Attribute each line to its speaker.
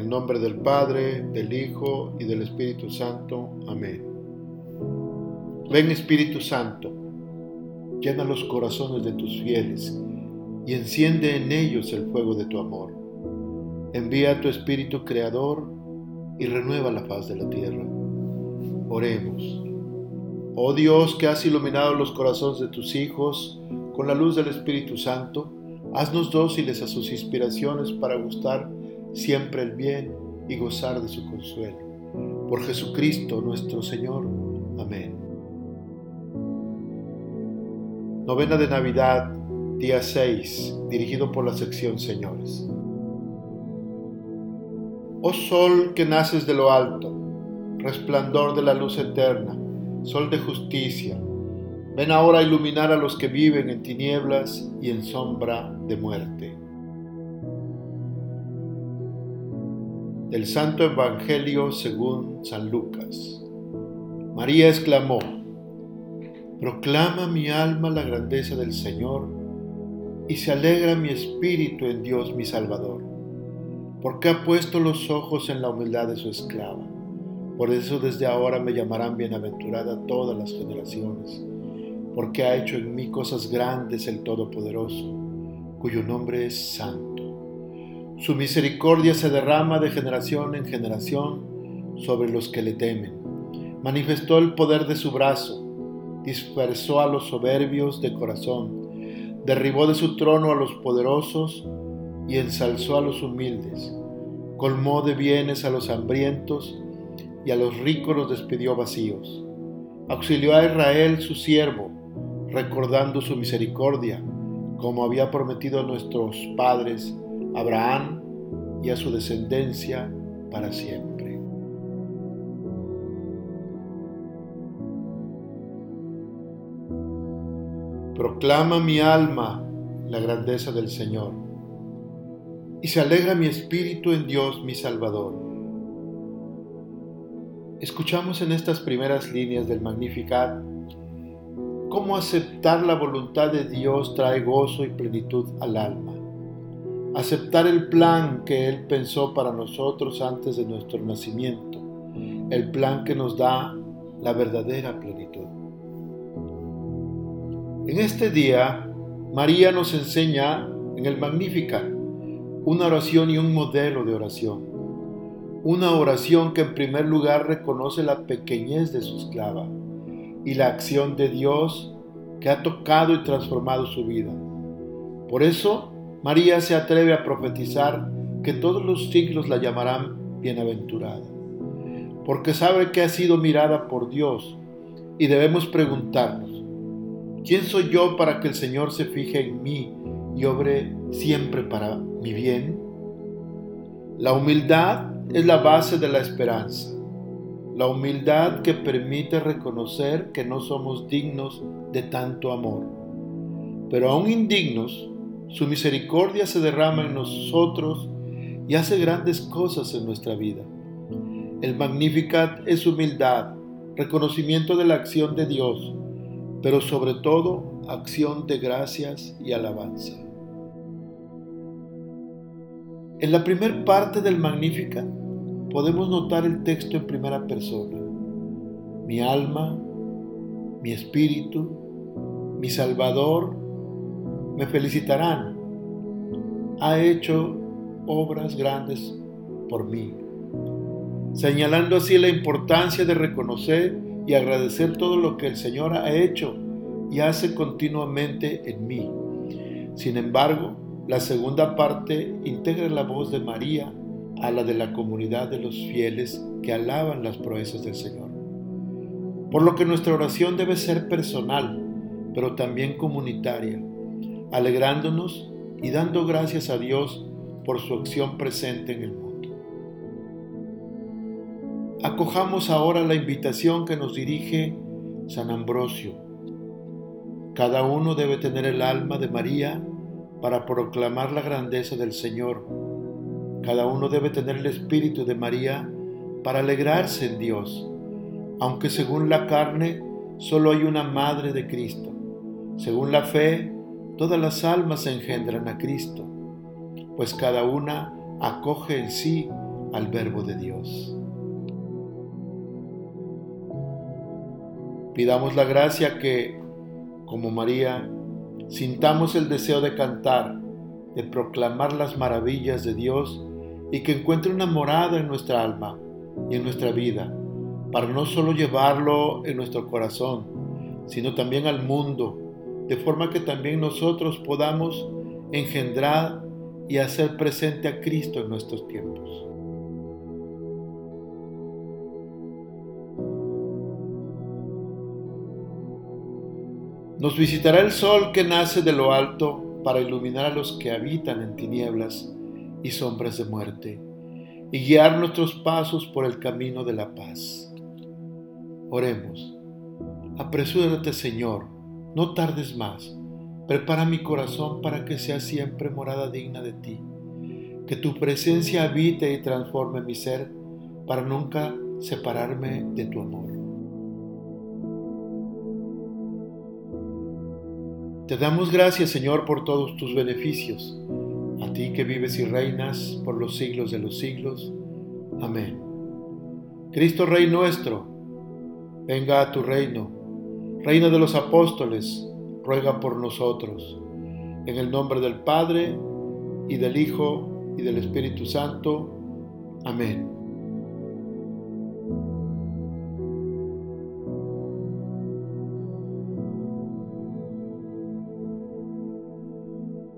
Speaker 1: El nombre del Padre, del Hijo y del Espíritu Santo. Amén. Ven Espíritu Santo, llena los corazones de tus fieles y enciende en ellos el fuego de tu amor. Envía tu Espíritu Creador y renueva la paz de la tierra. Oremos. Oh Dios que has iluminado los corazones de tus hijos con la luz del Espíritu Santo, haznos dóciles a sus inspiraciones para gustar siempre el bien y gozar de su consuelo. Por Jesucristo nuestro Señor. Amén. Novena de Navidad, día 6, dirigido por la sección Señores. Oh sol que naces de lo alto, resplandor de la luz eterna, sol de justicia, ven ahora a iluminar a los que viven en tinieblas y en sombra de muerte. Del Santo Evangelio según San Lucas. María exclamó, Proclama mi alma la grandeza del Señor, y se alegra mi espíritu en Dios mi Salvador, porque ha puesto los ojos en la humildad de su esclava. Por eso desde ahora me llamarán bienaventurada todas las generaciones, porque ha hecho en mí cosas grandes el Todopoderoso, cuyo nombre es Santo. Su misericordia se derrama de generación en generación sobre los que le temen. Manifestó el poder de su brazo, dispersó a los soberbios de corazón, derribó de su trono a los poderosos y ensalzó a los humildes, colmó de bienes a los hambrientos y a los ricos los despidió vacíos. Auxilió a Israel su siervo, recordando su misericordia, como había prometido a nuestros padres Abraham y a su descendencia para siempre. Proclama mi alma la grandeza del Señor y se alegra mi espíritu en Dios mi Salvador. Escuchamos en estas primeras líneas del Magnificat cómo aceptar la voluntad de Dios trae gozo y plenitud al alma aceptar el plan que Él pensó para nosotros antes de nuestro nacimiento, el plan que nos da la verdadera plenitud. En este día, María nos enseña en el Magnífica una oración y un modelo de oración. Una oración que en primer lugar reconoce la pequeñez de su esclava y la acción de Dios que ha tocado y transformado su vida. Por eso, María se atreve a profetizar que todos los siglos la llamarán bienaventurada, porque sabe que ha sido mirada por Dios y debemos preguntarnos, ¿quién soy yo para que el Señor se fije en mí y obre siempre para mi bien? La humildad es la base de la esperanza, la humildad que permite reconocer que no somos dignos de tanto amor, pero aún indignos, su misericordia se derrama en nosotros y hace grandes cosas en nuestra vida. El Magnificat es humildad, reconocimiento de la acción de Dios, pero sobre todo acción de gracias y alabanza. En la primera parte del Magnificat podemos notar el texto en primera persona. Mi alma, mi espíritu, mi Salvador me felicitarán. Ha hecho obras grandes por mí, señalando así la importancia de reconocer y agradecer todo lo que el Señor ha hecho y hace continuamente en mí. Sin embargo, la segunda parte integra la voz de María a la de la comunidad de los fieles que alaban las proezas del Señor. Por lo que nuestra oración debe ser personal, pero también comunitaria, alegrándonos y dando gracias a Dios por su acción presente en el mundo. Acojamos ahora la invitación que nos dirige San Ambrosio. Cada uno debe tener el alma de María para proclamar la grandeza del Señor. Cada uno debe tener el espíritu de María para alegrarse en Dios, aunque según la carne solo hay una madre de Cristo. Según la fe, todas las almas engendran a Cristo, pues cada una acoge en sí al verbo de Dios. Pidamos la gracia que, como María, sintamos el deseo de cantar, de proclamar las maravillas de Dios y que encuentre una morada en nuestra alma y en nuestra vida, para no solo llevarlo en nuestro corazón, sino también al mundo, de forma que también nosotros podamos engendrar y hacer presente a Cristo en nuestros tiempos. Nos visitará el sol que nace de lo alto para iluminar a los que habitan en tinieblas y sombras de muerte, y guiar nuestros pasos por el camino de la paz. Oremos. Apresúrate, Señor, no tardes más. Prepara mi corazón para que sea siempre morada digna de ti. Que tu presencia habite y transforme mi ser para nunca separarme de tu amor. Te damos gracias, Señor, por todos tus beneficios, a ti que vives y reinas por los siglos de los siglos. Amén. Cristo Rey nuestro, venga a tu reino. Reina de los apóstoles, ruega por nosotros. En el nombre del Padre, y del Hijo, y del Espíritu Santo. Amén.